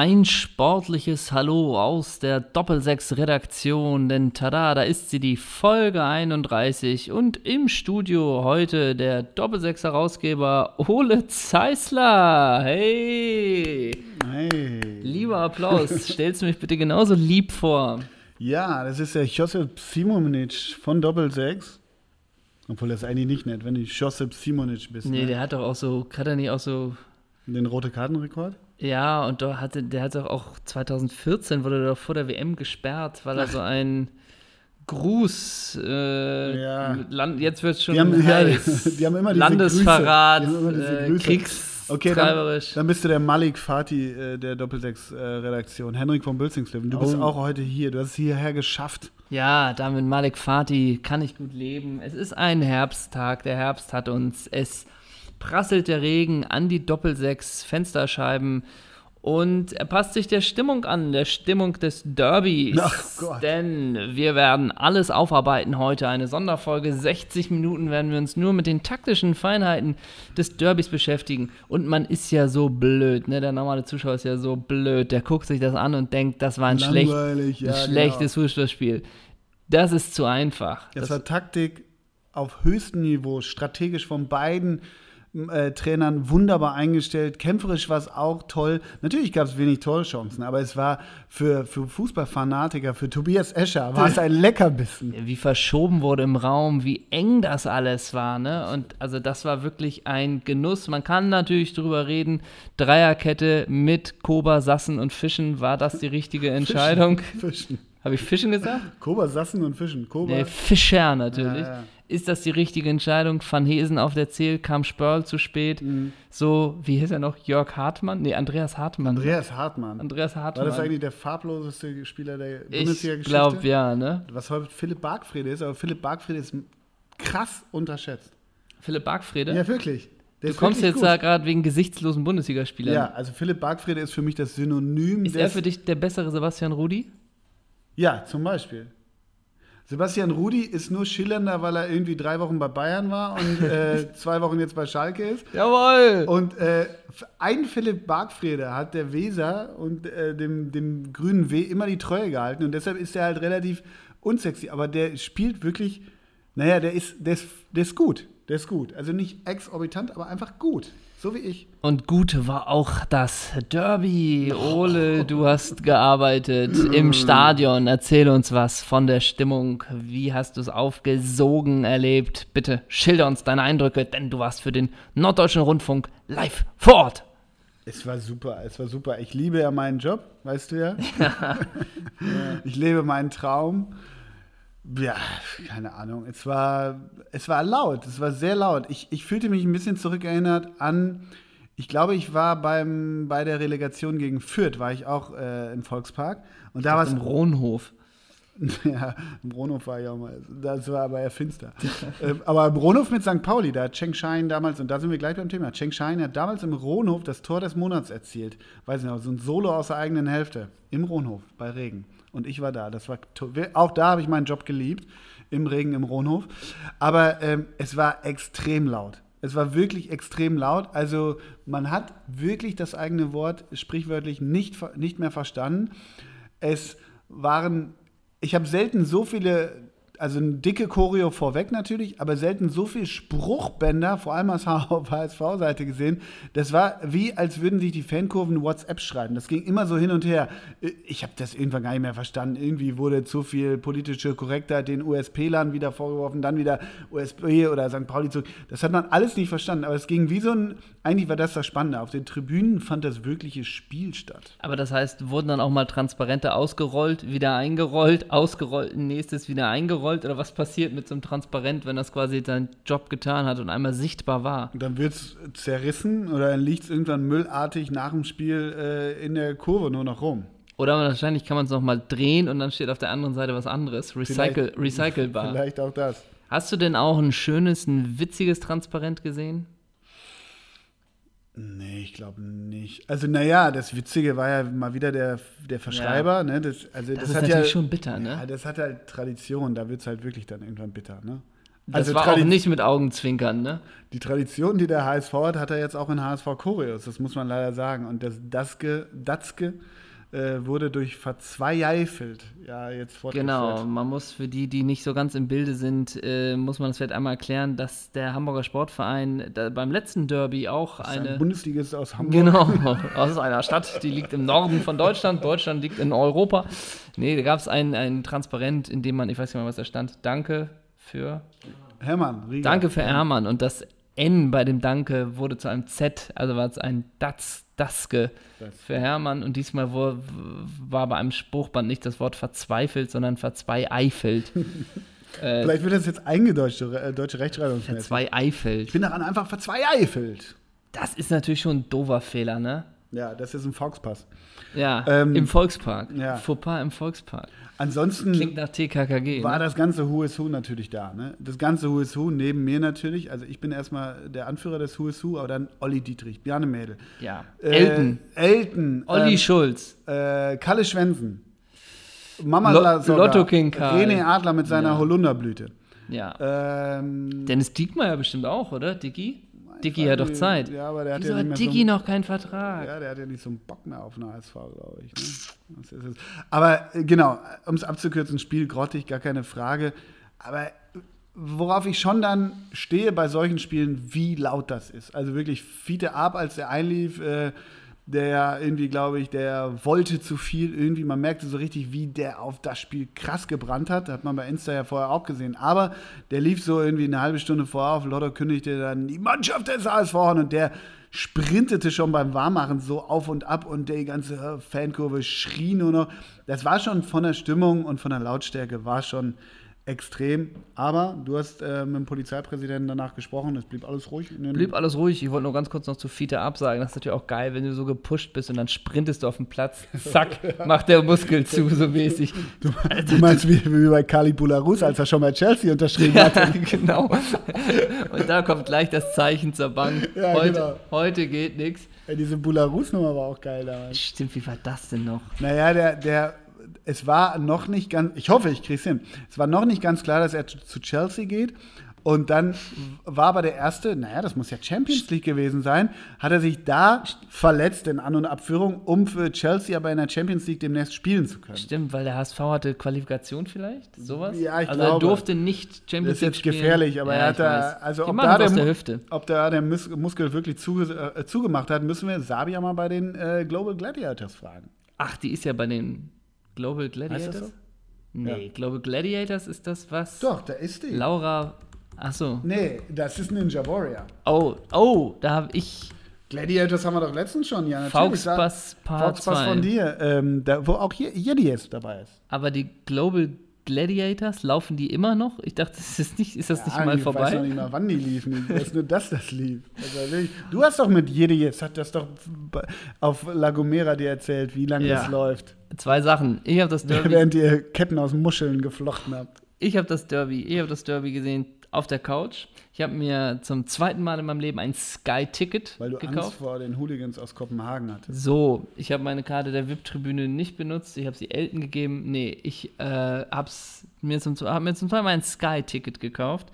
ein sportliches Hallo aus der Doppelsechs-Redaktion, denn tada, da ist sie, die Folge 31 und im Studio heute der Doppelsechs-Herausgeber Ole Zeisler. Hey! Hey! Lieber Applaus, stellst du mich bitte genauso lieb vor? Ja, das ist der Josip Simonic von Doppelsechs. Obwohl das eigentlich nicht nett, wenn du Josip Simonic bist. Nee, ne? der hat doch auch so, hat er nicht auch so Den rote Kartenrekord? Ja, und da hatte, der hat doch auch 2014 wurde er doch vor der WM gesperrt, weil er so ein Gruß, äh, Ja. Land, jetzt wird es schon Die haben, heiß. die haben immer diese Landesverrat, Grüße. Die haben immer diese äh, Grüße. kriegstreiberisch. Okay, dann, dann bist du der Malik Fatih äh, der Doppelsechs-Redaktion. Henrik von Bülzingslöwen. Du bist Oh. auch heute hier. Du hast es hierher geschafft. ja, damit Malik Fatih kann ich gut leben. Es ist ein Herbsttag, der Herbst hat uns. Es prasselt der Regen an die Doppelsechs Fensterscheiben und er passt sich der Stimmung an, der Stimmung des Derbys. Denn wir werden alles aufarbeiten heute. Eine Sonderfolge. 60 Minuten werden wir uns nur mit den taktischen Feinheiten des Derbys beschäftigen. Und man ist ja so blöd, ne? Der normale Zuschauer ist ja so blöd. Der guckt sich das an und denkt, das war ein, schlecht, Langweilig, ja, ein schlechtes Fußballspiel. Das ist zu einfach. Das, Das, war Taktik auf höchstem Niveau, strategisch von beiden äh, Trainern wunderbar eingestellt. Kämpferisch war es auch toll. Natürlich gab es wenig Torchancen, aber es war für, für Fußballfanatiker, für Tobias Escher, war es ein Leckerbissen. wie verschoben wurde im Raum, wie eng das alles war, ne? Und also das war wirklich ein Genuss. Man kann natürlich drüber reden. Dreierkette mit Koba, Sassen und Fischen, war das die richtige Entscheidung? Fischen. Habe ich Fischen gesagt? Koba, Sassen und Fischen. Koba. Nee, Fischer natürlich. Ja, ja. Ist das die richtige Entscheidung? Van Hesen auf der Ziel, kam Spörl zu spät. Mhm. So, wie hieß er noch? Jörg Hartmann? Nee, Andreas Hartmann. Andreas Hartmann. Andreas War Hartmann. das eigentlich der farbloseste Spieler der ich Bundesliga-Geschichte? glaube, ja, ne? Was heute Philipp Bargfrede ist, aber Philipp Bargfrede ist krass unterschätzt. Philipp Bargfrede. Ja, wirklich. Der du kommst jetzt gut. da gerade wegen gesichtslosen Bundesligaspielern. Ja, also Philipp Bargfrede ist für mich das Synonym Ist er für dich der bessere Sebastian Rudi? Ja, zum Beispiel. Sebastian Rudi ist nur schillernder, weil er irgendwie drei Wochen bei Bayern war und äh, zwei Wochen jetzt bei Schalke ist. Jawohl! Und äh, ein Philipp Bargfrede hat der Weser und äh, dem, dem grünen W immer die Treue gehalten und deshalb ist er halt relativ unsexy. Aber der spielt wirklich, naja, der ist, der ist, der ist gut. Der ist gut. Also nicht exorbitant, aber einfach gut. So wie ich. Und gut war auch das Derby. Ole, du hast gearbeitet im Stadion. Erzähl uns was von der Stimmung. Wie hast du es aufgesogen erlebt? Bitte schilder uns deine Eindrücke, denn du warst für den Norddeutschen Rundfunk live vor Ort. Es war super, es war super. Ich liebe ja meinen Job, weißt du ja. ich lebe meinen Traum. Ja, keine Ahnung. Es war, es war laut, es war sehr laut. Ich, ich fühlte mich ein bisschen zurückerinnert an, ich glaube, ich war beim, bei der Relegation gegen Fürth, war ich auch äh, im Volkspark. Und da war es Im Rohnhof. ja, im Bronhof war ich auch mal. Das war aber eher finster. Ähm, aber im Bronhof mit St. Pauli, da hat Cheng Shine damals, und da sind wir gleich beim Thema, Cheng Shine hat damals im Ronhof das Tor des Monats erzielt. Weiß nicht, so ein Solo aus der eigenen Hälfte. Im Ronhof, bei Regen. Und ich war da. Das war auch da habe ich meinen Job geliebt. Im Regen, im Ronhof. Aber ähm, es war extrem laut. Es war wirklich extrem laut. Also man hat wirklich das eigene Wort sprichwörtlich nicht, nicht mehr verstanden. Es waren, ich habe selten so viele, also eine dicke Choreo vorweg natürlich, aber selten so viele Spruchbänder, vor allem auf HSV-Seite gesehen. Das war wie, als würden sich die Fankurven WhatsApp schreiben. Das ging immer so hin und her. Ich habe das irgendwann gar nicht mehr verstanden. Irgendwie wurde zu viel politische Korrektheit den USP-Lern wieder vorgeworfen, dann wieder USP oder St. Pauli zurück. Das hat man alles nicht verstanden, aber es ging wie so ein, eigentlich war das das Spannende. Auf den Tribünen fand das wirkliche Spiel statt. Aber das heißt, wurden dann auch mal Transparente ausgerollt, wieder eingerollt, ausgerollt, nächstes wieder eingerollt? Oder was passiert mit so einem Transparent, wenn das quasi seinen Job getan hat und einmal sichtbar war? Und dann wird es zerrissen oder dann liegt es irgendwann müllartig nach dem Spiel äh, in der Kurve nur noch rum. Oder wahrscheinlich kann man es nochmal drehen und dann steht auf der anderen Seite was anderes. Recycle, Vielleicht- recycelbar. Vielleicht auch das. Hast du denn auch ein schönes, ein witziges Transparent gesehen? Nee, ich glaube nicht. Also, naja, das Witzige war ja mal wieder der, der Verschreiber. Ne? Das, also, Das, das, ist hat natürlich ja, schon bitter, ne? Ja, das hat halt Tradition. Da wird es halt wirklich dann irgendwann bitter. Ne? Das Also war auch nicht mit Augenzwinkern, ne? Die Tradition, die der HSV hat, hat er jetzt auch in HSV Choreos, das muss man leider sagen. Und das Datzke, Datzke äh, wurde durch verzweifelt ja jetzt fortgeführt. Genau, man muss für die, die nicht so ganz im Bilde sind, äh, muss man das vielleicht einmal erklären, dass der Hamburger Sportverein beim letzten Derby auch Ein eine. Bundesligist aus Hamburg. Genau, aus einer Stadt, die liegt im Norden von Deutschland. Deutschland liegt in Europa. Nee, da gab es ein, ein Transparent, in dem man, ich weiß nicht mehr, was da stand, Danke für. Hermann, Rieger. Danke für Hermann. Und das N bei dem Danke wurde zu einem Z, also war es ein Datz, Daske Das- für Hermann. Und diesmal wo, war bei einem Spruchband nicht das Wort verzweifelt, sondern verzweifelt. äh, Vielleicht wird das jetzt eingedeutscht, äh, deutsche Rechtschreibungsmäßig. verzweifelt. Ich bin daran einfach verzweifelt. Das ist natürlich schon ein doofer Fehler, ne? Ja, das ist ein Volkspass. Ja, Ähm, im Volkspark. ja. Fauxpas im Volkspark. Ansonsten Klingt nach TKKG. war ne? das ganze Who is Who natürlich da. Ne? Das ganze Who is Who neben mir natürlich. Also ich bin erstmal der Anführer des Who is Who, aber dann Olli Dietrich, Bjarne Mädel. Ja. Äh, Elton. Elton. Olli ähm, Schulz. äh, Kalle Schwensen. Mama Lo- Lasogga, Lotto King Karl. René Adler mit seiner Ja. Holunderblüte. Ja. Ähm, Dennis Diekmeyer bestimmt auch, oder? Dicky? Dicky hat doch Zeit. Ja, aber der hat Wieso ja hat so Dicky ein- noch keinen Vertrag? Ja, der hat ja nicht so einen Bock mehr auf eine HSV, glaube ich. Ne? Aber äh, genau, um es abzukürzen, Spiel grottig, gar keine Frage. Aber worauf ich schon dann stehe bei solchen Spielen, wie laut das ist. Also wirklich Fiete ab, als der einlief, äh, der irgendwie, glaube ich, der wollte zu viel irgendwie. Man merkte so richtig, wie der auf das Spiel krass gebrannt hat. Hat man bei Insta ja vorher auch gesehen. Aber der lief so irgendwie eine halbe Stunde vorher auf. Lotto kündigte dann die Mannschaft des an und der sprintete schon beim Warmmachen so auf und ab und die ganze äh, Fankurve schrie nur noch. Das war schon von der Stimmung und von der Lautstärke war schon extrem. Aber du hast äh, mit dem Polizeipräsidenten danach gesprochen, es blieb alles ruhig. Blieb alles ruhig. Ich wollte nur ganz kurz noch zu Fiete absagen. Das ist natürlich auch geil, wenn du so gepusht bist und dann sprintest du auf den Platz. Zack, macht der Muskel zu, so mäßig. du, du meinst wie, wie bei Kali Bularus, als er schon bei Chelsea unterschrieben Ja, hatte. genau. Und da kommt gleich das Zeichen zur Bank. Ja, heute, genau. heute geht nichts. Diese Bularus-Nummer war auch geil damals. Stimmt, wie war das denn noch? Naja, der, der, es war noch nicht ganz, ich hoffe, ich krieg's hin. Es war noch nicht ganz klar, dass er zu zu Chelsea geht. Und dann war aber der erste, naja, das muss ja Champions League gewesen sein, hat er sich da verletzt in An- und Abführung, um für Chelsea aber in der Champions League demnächst spielen zu können. Stimmt, weil der HSV hatte Qualifikation vielleicht? Sowas? Ja, ich also glaube. er durfte nicht Das Champions ist League jetzt spielen. gefährlich, aber Ja, er hat da, also Die ob da, es der, der Hüfte. ob da der Mus Muskel wirklich zu, äh, zugemacht hat, müssen wir Sabia mal bei den äh, Global Gladiators fragen. Ach, die ist ja bei den Global Gladiators? das so? Nee, Global Gladiators ist das was? Doch, da ist die. Laura. Ach so. nee, das ist Ninja Warrior. Oh, oh, da habe ich Gladiators haben wir doch letztens schon, ja, natürlich. Fauxpass Part Fauxpass 2. von dir, ähm, da, wo auch hier Jedies dabei ist. Aber die Global Gladiators, laufen die immer noch? Ich dachte, das ist, nicht, ist das nicht mal ich weiß noch vorbei? nicht mal, wann die liefen. Ich weiß nur, dass das lief. Also, du hast doch mit Jedies, hat das doch auf La Gomera dir erzählt, wie lange Ja. das läuft. Zwei Sachen. Ich habe das Derby, Während ihr Ketten aus Muscheln geflochten habt. ich habe das Derby, ich habe das Derby gesehen auf der Couch. Ich habe mir zum zweiten Mal in meinem Leben ein Sky-Ticket Weil du Angst gekauft. vor den Hooligans aus Kopenhagen hattest. So, ich habe meine Karte der VIP-Tribüne nicht benutzt. Ich habe sie Elton gegeben. Nee, ich äh, habe mir zum, hab mir zum zweiten Mal ein Sky-Ticket gekauft,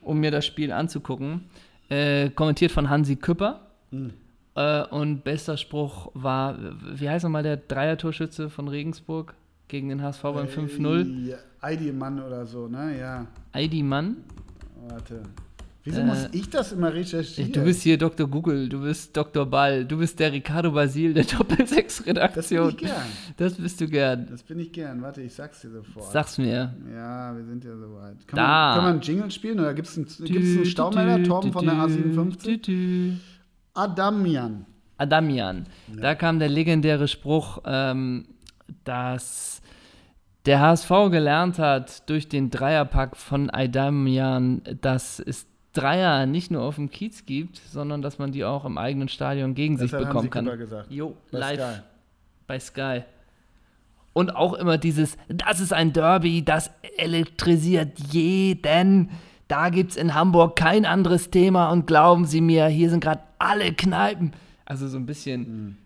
um mir das Spiel anzugucken. Äh, kommentiert von Hansi Küpper. Hm. Äh, und bester Spruch war, wie heißt nochmal der Dreier-Torschütze von Regensburg gegen den HSV beim 5-0? Ja, Heidi-Mann oder so, ne? Ja. Heidi Mann. Warte. Wieso Äh, muss ich das immer recherchieren? Du bist hier Dr. Google, du bist Dr. Ball, du bist der Ricardo Basil der das bin Doppel-6-Redaktion. ich gern. Das bist du gern. Das bin ich gern. Warte, ich sag's dir sofort. Sag's mir. Ja, wir sind ja soweit. Kann, Da. Man, kann man einen Jingle spielen oder gibt's einen, gibt's einen Staumelder, Torben von der A57? Adamian. Adamian. Da kam der legendäre Spruch, ähm, dass der HSV gelernt hat durch den Dreierpack von Adamian, dass es Dreier nicht nur auf dem Kiez gibt, sondern dass man die auch im eigenen Stadion gegen sich Das hat bekommen kann. Gesagt. Jo, Bei live Sky. bei Sky. Und auch immer dieses, das ist ein Derby, das elektrisiert jeden. Da gibt es in Hamburg kein anderes Thema und glauben Sie mir, hier sind gerade alle Kneipen. Also so ein bisschen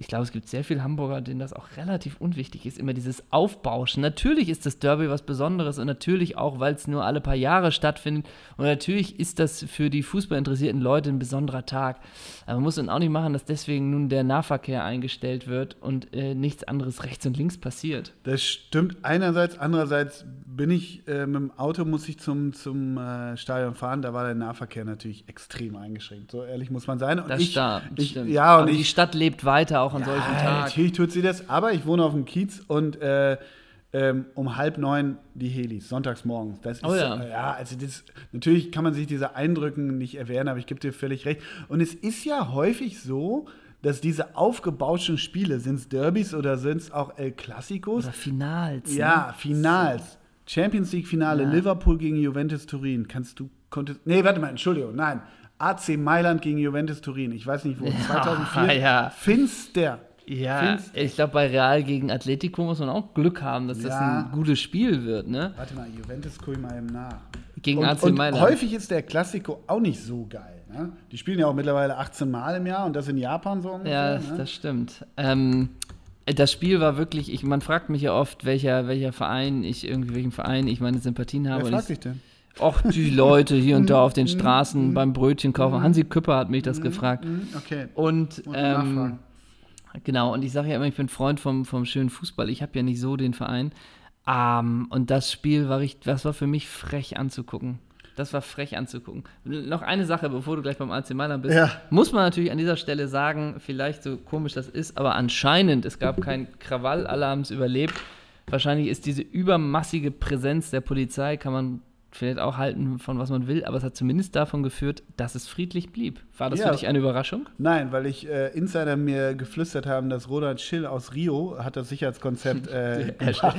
ich glaube, es gibt sehr viele Hamburger, denen das auch relativ unwichtig ist, immer dieses Aufbauschen. Natürlich ist das Derby was Besonderes und natürlich auch, weil es nur alle paar Jahre stattfindet. Und natürlich ist das für die fußballinteressierten Leute ein besonderer Tag. Aber man muss dann auch nicht machen, dass deswegen nun der Nahverkehr eingestellt wird und äh, nichts anderes rechts und links passiert. Das stimmt einerseits, andererseits bin ich äh, mit dem Auto, muss ich zum, zum äh, Stadion fahren, da war der Nahverkehr natürlich extrem eingeschränkt. So ehrlich muss man sein. Und Das ich, sta- ich, stimmt. Ja, und Aber ich, die Stadt lebt weiter auch an solchen Ja, Tagen. Natürlich tut sie das, aber ich wohne auf dem Kiez und äh, ähm, um halb neun die Helis, sonntags morgens. Das ist, Oh ja. äh, ja, also das, natürlich kann man sich diese Eindrücken nicht erwehren, aber ich gebe dir völlig recht. Und es ist ja häufig so, dass diese aufgebauschten Spiele, sind es Derbys oder sind es auch El Clasicos? Oder Finals. ne? Ja, Finals. Champions League Finale, Ja. Liverpool gegen Juventus Turin. Kannst du, konntest, nee, warte mal, Entschuldigung, nein. AC Mailand gegen Juventus Turin. Ich weiß nicht wo, 2004. ja. Finster. Ja, Finster. ich glaube, bei Real gegen Atletico muss man auch Glück haben, dass das Ja. ein gutes Spiel wird, ne? Warte mal, Juventus gucke ich mal eben nach. Gegen und, AC und Mailand. häufig ist der Klassiko auch nicht so geil. Ne? Die spielen ja auch mittlerweile 18 Mal im Jahr und das in Japan so ungefähr. Ja, ne? das stimmt. Ähm, das Spiel war wirklich, ich, man fragt mich ja oft, welcher, welcher Verein ich irgendwie, welchen Verein ich meine Sympathien habe. Wer fragt ich, dich denn? Och, die Leute hier und da auf den Straßen beim Brötchen kaufen. Hansi Küpper hat mich das gefragt. Okay. Und ähm, genau, und ich sage ja immer, ich bin Freund vom, vom schönen Fußball. Ich habe ja nicht so den Verein. Ähm, und das Spiel war richtig, das war für mich frech anzugucken. Das war frech anzugucken. Noch eine Sache, bevor du gleich beim AC Mailand bist. Ja. Muss man natürlich an dieser Stelle sagen, vielleicht so komisch das ist, aber anscheinend, es gab keinen Krawallalarms überlebt. Wahrscheinlich ist diese übermassige Präsenz der Polizei, kann man vielleicht auch halten von was man will, aber es hat zumindest davon geführt, dass es friedlich blieb. War das Ja. für dich eine Überraschung? Nein, weil ich äh, Insider mir geflüstert haben, dass Roland Schill aus Rio hat das Sicherheitskonzept äh, gemacht.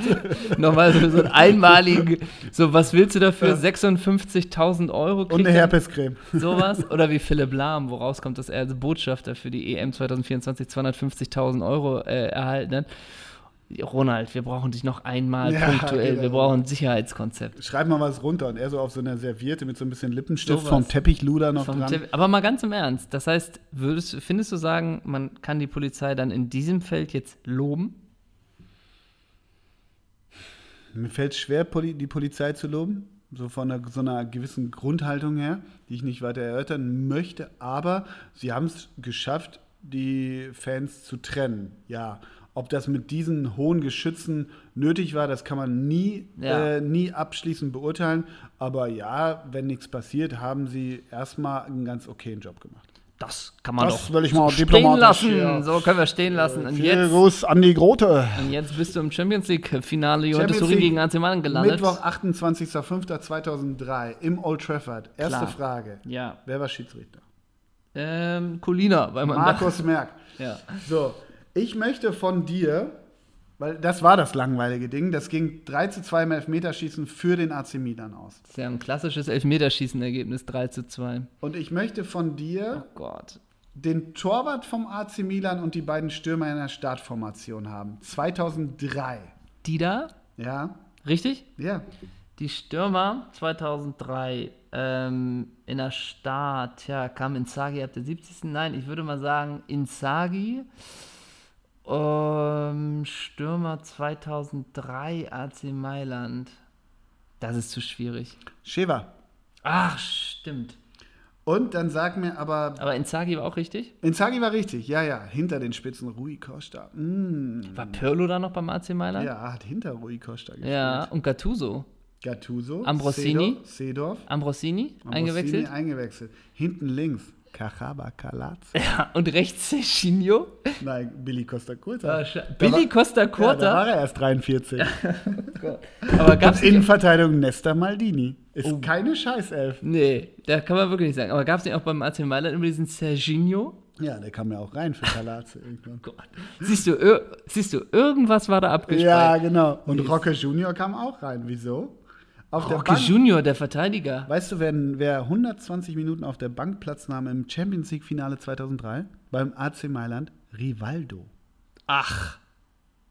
Nochmal so, so ein einmaligen, so was willst du dafür? 56.000 Euro und eine er? Herpescreme. Sowas? Oder wie Philipp Lahm, wo rauskommt, dass er als Botschafter für die EM 2024 250.000 Euro äh, erhalten hat. Ronald, wir brauchen dich noch einmal Ja, punktuell. genau. Wir brauchen ein Sicherheitskonzept. Schreib mal was runter und er so auf so einer Serviette mit so ein bisschen Lippenstift Sowas. vom Teppichluder noch Vom dran. Tipp- Aber mal ganz im Ernst, das heißt, würdest, findest du sagen, man kann die Polizei dann in diesem Feld jetzt loben? Mir fällt es schwer, die Polizei zu loben, so von einer, so einer gewissen Grundhaltung her, die ich nicht weiter erörtern möchte, aber sie haben es geschafft, die Fans zu trennen. Ja, ob das mit diesen hohen Geschützen nötig war, das kann man nie, Ja. äh, nie abschließend beurteilen. Aber ja, wenn nichts passiert, haben sie erstmal einen ganz okayen Job gemacht. Das kann man Das doch will ich mal stehen diplomatisch lassen. hier. So können wir stehen lassen. Und jetzt, Gruß an die Grote. und jetzt bist du im Champions League-Finale Juventus Turin gegen AC Mailand gelandet. Mittwoch, 28.05.2003 im Old Trafford. Erste Klar. Frage. Ja. Wer war Schiedsrichter? Ähm, Colina, weil man Markus Merck. Ja. So, ich möchte von dir, weil das war das langweilige Ding, das ging 3 zu 2 im Elfmeterschießen für den AC Milan aus. Das ist ja ein klassisches Elfmeterschießen-Ergebnis 3 zu 2. Und ich möchte von Oh dir Gott. den Torwart vom AC Milan und die beiden Stürmer in der Startformation haben. 2003. Die da? Ja? Richtig? Ja. Die Stürmer 2003 ähm, in der Start, ja, kam Inzaghi ab der 70. Nein, ich würde mal sagen Inzaghi. Ähm, Stürmer 2003 AC Mailand. Das ist zu schwierig. Sheva. Ach, stimmt. Und dann sag mir aber, Aber Inzaghi war auch richtig? Inzaghi war richtig, ja, ja, hinter den Spitzen Rui Costa. Mm. War Pirlo da noch beim AC Mailand? Ja, hat hinter Rui Costa gespielt. Ja, und Gattuso. Gattuso. Ambrosini. Seedorf, Seedorf Ambrosini, Ambrosini eingewechselt. eingewechselt. Hinten links. Cachaba Calaz. Ja, und rechts Cecchino. Nein, Billy Costa Curta. Ah, Billy Costa Ja, da Curta. war er erst 43. aber gab's nicht, Innenverteidigung Nesta Maldini. Ist Oh. keine Scheißelf. Nee, da kann man wirklich nicht sagen. Aber gab es nicht auch beim AC Mailand immer diesen Serginho? Ja, der kam ja auch rein für Calaz irgendwann. Gott. Siehst du, siehst du, irgendwas war da Ja, abgespeichert. genau. Und. Roque Junior kam auch rein. Wieso? Auf der Roque Bank. Junior, der Verteidiger. Weißt du, wer, wer 120 Minuten auf der Bank Platz nahm im Champions League Finale 2003 beim AC Mailand? Rivaldo. Ach,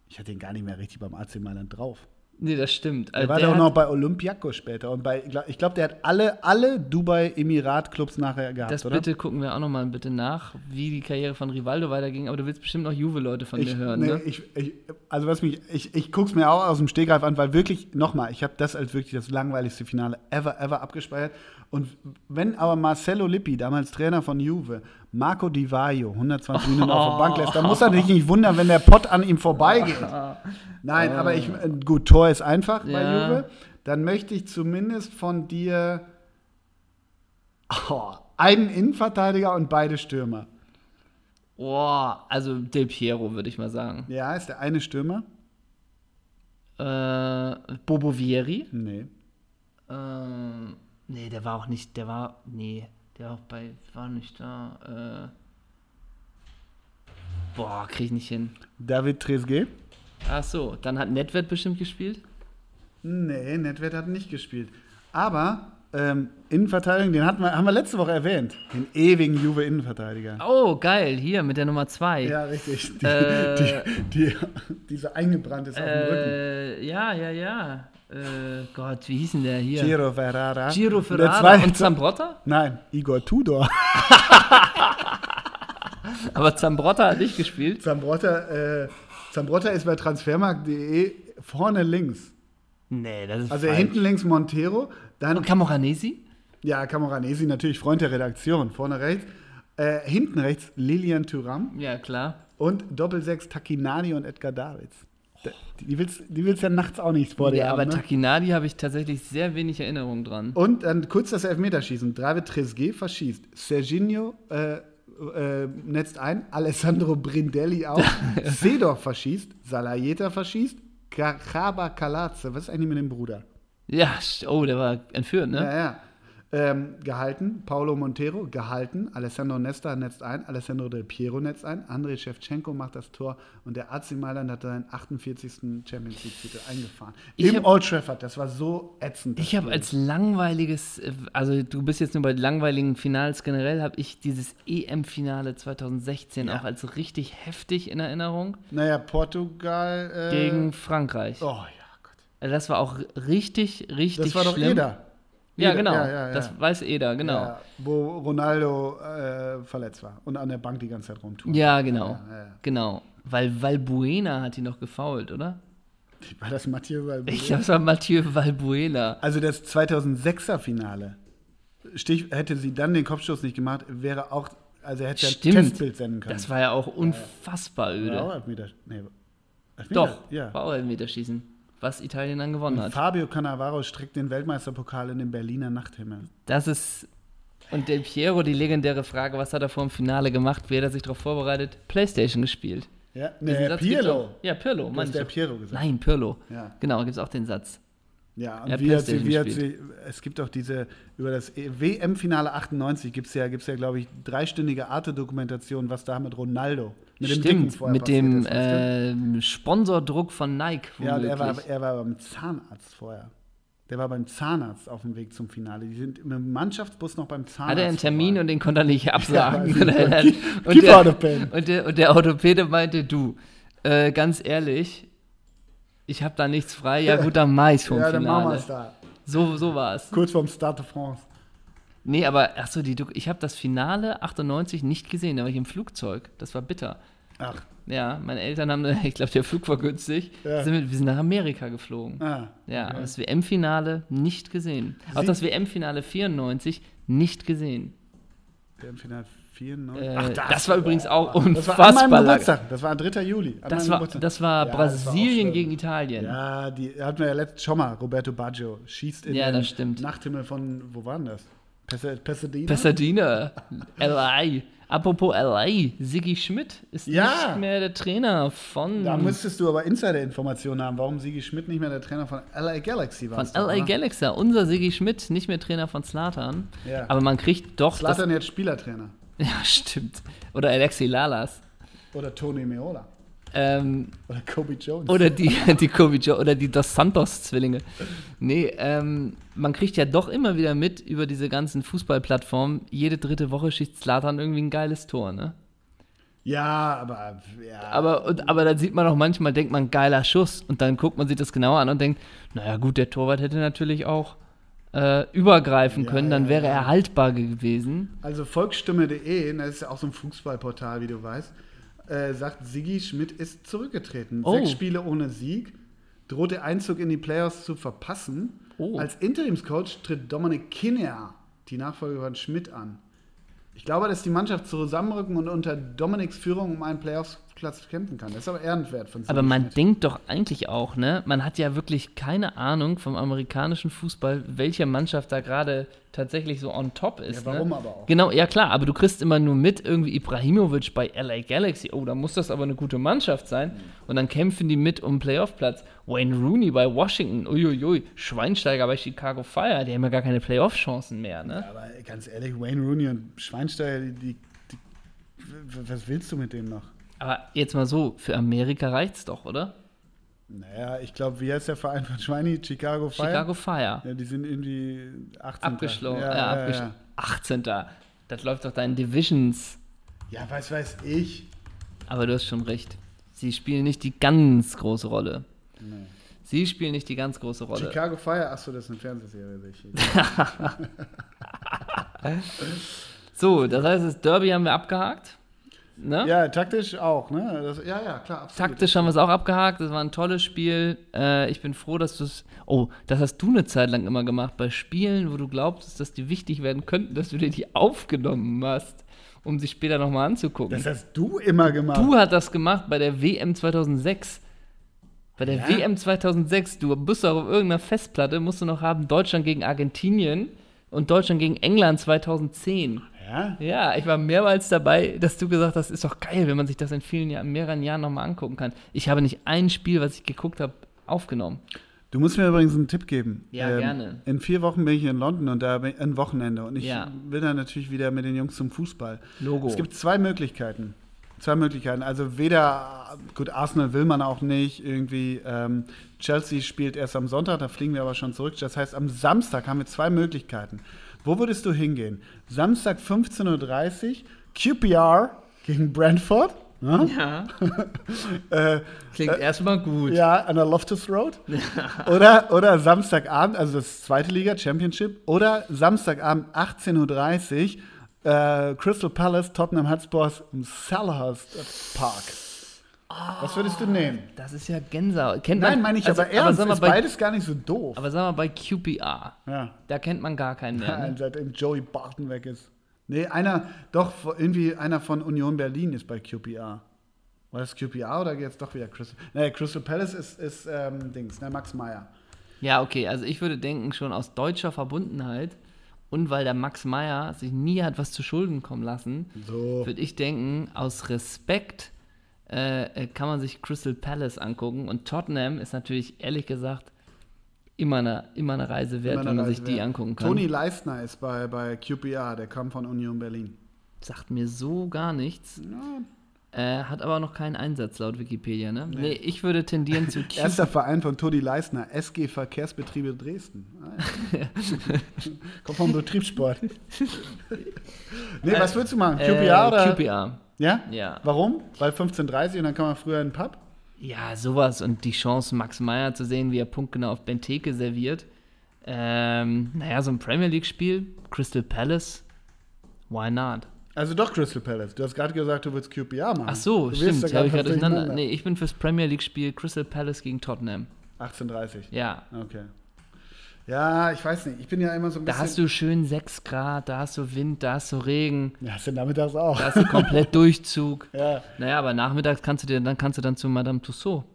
Ich hatte ihn gar nicht mehr richtig beim AC Mailand drauf. Nee, das stimmt. Der Also war der doch noch bei Olympiakos später. Und bei, ich glaube, der hat alle, alle Dubai-Emirat-Clubs nachher gehabt, Das oder? bitte gucken wir auch nochmal bitte nach, wie die Karriere von Rivaldo weiterging. Aber du willst bestimmt noch Juve-Leute von Ich, mir hören, nee, ne? ich, ich, also was mich, ich, ich gucke es mir auch aus dem Stegreif an, weil wirklich, nochmal, ich habe das als wirklich das langweiligste Finale ever, ever abgespeichert. Und wenn aber Marcelo Lippi, damals Trainer von Juve, Marco Di Vaio 120 Minuten auf der Bank lässt, dann muss er dich nicht wundern, wenn der Pott an ihm vorbeigeht. Nein, aber ich, äh, gut, Tor ist einfach bei Ja. Juve. Dann möchte ich zumindest von dir oh, einen Innenverteidiger und beide Stürmer. Boah, also Del Piero, würde ich mal sagen. Ja, ist der eine Stürmer? Äh, Bobo Vieri. Nee. Ähm, nee, der war auch nicht, der war, nee, der auch bei, war nicht da. Äh, boah, krieg ich nicht hin. David Trezeguet? Ach so, dann hat Nedved bestimmt gespielt. Nee, Nedved hat nicht gespielt. Aber ähm, Innenverteidigung, den hatten wir, haben wir letzte Woche erwähnt. Den ewigen Juve-Innenverteidiger. Oh, geil, hier mit der Nummer 2. Ja, richtig. Die, Äh. die, die, die so eingebrannt ist auf dem Rücken. Äh, ja, ja, ja. Äh, Gott, wie hieß denn der hier? Giro Ferrara. Giro Ferrara und Zambrotta? Nein, Igor Tudor. Aber Zambrotta hat nicht gespielt. Zambrotta, äh, Zambrotta ist bei transfermarkt.de vorne links. Nee, das ist Also falsch. hinten links Montero, dann Und Camoranesi? ja, Camoranesi, natürlich Freund der Redaktion, vorne rechts. Äh, hinten rechts Lilian Thuram. Ja, klar. Und Doppelsechs Takinani und Edgar Davids. Da- Die willst, die willst ja nachts auch nicht vor dir Ja, haben. aber ne? Takinadi habe ich tatsächlich sehr wenig Erinnerung dran. Und dann kurz das Elfmeterschießen. David Trezeguet verschießt. Serginho äh, äh, netzt ein. Alessandro Brindelli auch. Sedorf verschießt. Salajeta verschießt. Kachaba Kalatze. Was ist eigentlich mit dem Bruder? Ja, oh, der war entführt, ne? Ja, ja. Ähm, gehalten, Paulo Montero gehalten, Alessandro Nesta netzt ein, Alessandro Del Piero netzt ein, Andrei Shevchenko macht das Tor und der AC Mailand hat seinen 48. Champions League-Titel eingefahren. Ich Im hab- Old Trafford, das war so ätzend. Ich habe als langweiliges, äh, also du bist jetzt nur bei langweiligen Finals generell, habe ich dieses EM-Finale 2016 Ja. auch als richtig heftig in Erinnerung Naja, Portugal. Äh, gegen Frankreich. Oh ja, Gott. Also das war auch richtig, richtig Das war doch schlimm. Eder. Ja, Eder, genau. Ja, ja, ja. Das weiß Eder, genau. Wo Ronaldo äh, verletzt war und an der Bank die ganze Zeit rumtut. Ja, genau. Genau. Weil Valbuena hat ihn noch gefault, oder? War das Mathieu Valbuena? Ich glaube, es war Mathieu Valbuena. Also das 2006er Finale. Stich, hätte sie dann den Kopfstoß nicht gemacht, wäre auch, also er hätte ja ein. Testbild senden können. Das war ja auch unfassbar War öde. auch Elfmeter. Nee, Elfmeter, Doch, Ja. war auch Elfmeterschießen, was Italien dann gewonnen Und hat. Fabio Cannavaro streckt den Weltmeisterpokal in den Berliner Nachthimmel. Das ist. Und Del Piero, die legendäre Frage, was hat er vor dem Finale gemacht? Wie hat er sich darauf vorbereitet? Playstation gespielt. Ja, nee, gibt's Pirlo. auch. Ja, Pirlo, Du hast der Pirlo gesagt. Nein, Pirlo. Ja. Genau, gibt es auch den Satz. Ja, und wie hat sie, wie hat sie, es gibt auch diese, über das WM-Finale 98 gibt es ja, gibt's ja glaube ich, dreistündige Arte-Dokumentation, was da mit Ronaldo, mit dem Dicken Stimmt, vorher mit dem ist, ähm, Sponsordruck von Nike. Ja, er war, er war beim Zahnarzt vorher. Der war beim Zahnarzt auf dem Weg zum Finale. Die sind dem Mannschaftsbus noch beim Zahnarzt. Hat er einen Termin vorbei. und den konnte er nicht absagen. ich. und, er der, und, der, und der Orthopäde meinte, du, äh, ganz ehrlich, ich habe da nichts frei. Ja gut, dann mach ich's vom Ja, dann machen wir Finale. es da. So, so war es. Kurz vorm Start de France. Nee, aber achso, die, Doku- ich habe das Finale 98 nicht gesehen, da war ich im Flugzeug. Das war bitter. Ach, Ja, meine Eltern haben, ich glaube, der Flug war günstig. Ja. Sind wir, wir sind nach Amerika geflogen. ah. Ja, aber das WM-Finale nicht gesehen. Auch Sie- das WM-Finale 94 nicht gesehen. WM-Finale 94. Äh, Ach, das, war übrigens auch Das war an unfassbar meinem. Geburtstag. Das war 3. Juli. An Das war, das war Ja, das war Brasilien schlimm. gegen Italien. Ja, die hatten wir ja letzt schon mal. Roberto Baggio schießt in Ja, den das. Nachthimmel von, wo war denn das? Pasadena? Pasadena, LA. Apropos LA, Sigi Schmidt ist Ja. nicht mehr der Trainer von, Da müsstest du aber Insider-Informationen haben, warum Sigi Schmidt nicht mehr der Trainer von LA Galaxy war. von LA? Galaxy. Unser Sigi Schmidt, nicht mehr Trainer von Slatan. Ja. Aber man kriegt doch. Zlatan jetzt Spielertrainer. Ja, stimmt. Oder Alexi Lalas. Oder Tony Meola. Ähm, Oder Kobe Jones. Oder die, die Kobe Jo- oder die Dos Santos-Zwillinge. Nee, ähm, man kriegt ja doch immer wieder mit über diese ganzen Fußballplattformen. Jede dritte Woche schießt Zlatan irgendwie ein geiles Tor, ne? Ja, aber ja. Aber, und, aber dann sieht man auch manchmal, denkt man, geiler Schuss. Und dann guckt man sich das genauer an und denkt, naja gut, der Torwart hätte natürlich auch äh, übergreifen Ja, können, dann ja, wäre er haltbar gewesen. Also Volksstimme.de, das ist ja auch so ein Fußballportal, wie du weißt, äh, sagt, Sigi Schmidt ist zurückgetreten. Oh. Sechs Spiele ohne Sieg, droht der Einzug in die Playoffs zu verpassen. Oh. Als Interimscoach tritt Dominik Kinner, die Nachfolger von Schmidt, an. Ich glaube, dass die Mannschaft zusammenrücken und unter Dominiks Führung um einen Playoffs-Platz kämpfen kann. Das ist aber ehrenwert von Aber man Schmidt. denkt doch eigentlich auch, ne? Man hat ja wirklich keine Ahnung vom amerikanischen Fußball, welche Mannschaft da gerade tatsächlich so on top ist. Ja, warum ne? aber auch? Genau, ja klar, aber du kriegst immer nur mit irgendwie Ibrahimovic bei LA Galaxy. Oh, da muss das aber eine gute Mannschaft sein. Und dann kämpfen die mit um Playoff-Platz. Wayne Rooney bei Washington, uiuiui. Schweinsteiger bei Chicago Fire, die haben ja gar keine Playoff-Chancen mehr, ne? Aber ganz ehrlich, Wayne Rooney und Schweinsteiger, die, die, die was willst du mit denen noch? Aber jetzt mal so, für Amerika reicht's doch, oder? Naja, ich glaube, wie heißt der Verein von Schweini? Chicago Fire? Chicago Fire. Ja, die sind irgendwie 18. Abgeschlossen. Ja, Ja, ja, abgesch ja. 18. Das läuft doch deinen Divisions. ja, was weiß ich. Aber du hast schon recht. Sie spielen nicht die ganz große Rolle. Nee. Sie spielen nicht die ganz große Rolle. Chicago Fire, achso, das ist eine Fernsehserie. So, das heißt, das Derby haben wir abgehakt. Ne? ja, taktisch auch, ne? Das, ja, ja, klar, absolut. Taktisch haben wir es auch abgehakt. Das war ein tolles Spiel. Äh, ich bin froh, dass du es. Oh, das hast du eine Zeit lang immer gemacht. Bei Spielen, wo du glaubtest, dass die wichtig werden könnten, dass du dir die aufgenommen hast, um sie später nochmal anzugucken. Das hast du immer gemacht. Du hast das gemacht bei der WM 2006. Bei der Ja? WM 2006, du bist doch auf irgendeiner Festplatte, musst du noch haben, Deutschland gegen Argentinien und Deutschland gegen England 2010. ja? Ja, ich war mehrmals dabei, dass du gesagt hast, ist doch geil, wenn man sich das in vielen Jahren, mehreren Jahren nochmal angucken kann. Ich habe nicht ein Spiel, was ich geguckt habe, aufgenommen. Du musst mir übrigens einen Tipp geben. Ähm, Ja, gerne. In vier Wochen bin ich in London und da bin ich ein Wochenende und ich Ja. will dann natürlich wieder mit den Jungs zum Fußball. Logo. Es gibt zwei Möglichkeiten. Zwei Möglichkeiten. Also weder, gut, Arsenal will man auch nicht. Irgendwie ähm, Chelsea spielt erst am Sonntag, da fliegen wir aber schon zurück. Das heißt, am Samstag haben wir zwei Möglichkeiten. Wo würdest du hingehen? Samstag 15.30 Uhr, QPR gegen Brentford. Ja? Ja, Äh, klingt erstmal gut. ja, an der Loftus Road. oder, oder Samstagabend, also das zweite Liga, Championship. Oder Samstagabend 18.30 Uhr, äh, Crystal Palace, Tottenham Hotspurs im Selhurst Park. Was würdest du nehmen? Das ist ja Gänsehaut. Kennt Nein, man- meine ich also, aber ernst. sag mal, ist bei, beides gar nicht so doof. aber sag mal, bei QPR, ja. da kennt man gar keinen mehr. Ne? Seitdem Joey Barton weg ist. Nee, einer, doch, irgendwie einer von Union Berlin ist bei QPR. War das QPR oder jetzt doch wieder Crystal? Nee, Crystal Palace ist, ist ähm, Dings, ne, Max Meyer. Ja, okay, also ich würde denken, schon aus deutscher Verbundenheit und weil der Max Meyer sich nie hat was zu Schulden kommen lassen, So. würde ich denken, aus Respekt äh, äh, kann man sich Crystal Palace angucken und Tottenham ist natürlich, ehrlich gesagt, immer eine, immer eine Reise wert, Immer wenn man eine sich Reise die wert. angucken kann. Toni Leistner ist bei, bei QPR, der kam von Union Berlin. Sagt mir so gar nichts. Äh, hat aber noch keinen Einsatz laut Wikipedia, ne? Nee, ich würde tendieren zu Q Erster Verein von Toni Leistner, SG Verkehrsbetriebe Dresden. Ah. Kommt vom Betriebssport. nee, was würdest du machen? QPR äh, oder? QPR. Ja? Ja. Warum? Weil 15.30 und dann kann man früher in den Pub? Ja, sowas und die Chance, Max Meyer zu sehen, wie er punktgenau auf Benteke serviert. Ähm, naja, so ein Premier League-Spiel, Crystal Palace, why not? Also doch Crystal Palace. Du hast gerade gesagt, du willst QPR machen. Ach so, du stimmt, da habe ich gerade durcheinander. durcheinander. Nee, ich bin fürs Premier League-Spiel Crystal Palace gegen Tottenham. 18.30 Ja, Okay. Ja, ich weiß nicht. Ich bin ja immer so ein da bisschen. hast du schön 6 Grad, da hast du Wind, da hast du Regen, Ja, hast du nachmittags auch. da hast du komplett Durchzug. Ja, Naja, aber nachmittags kannst du dir, dann kannst du dann zu Madame Tussauds.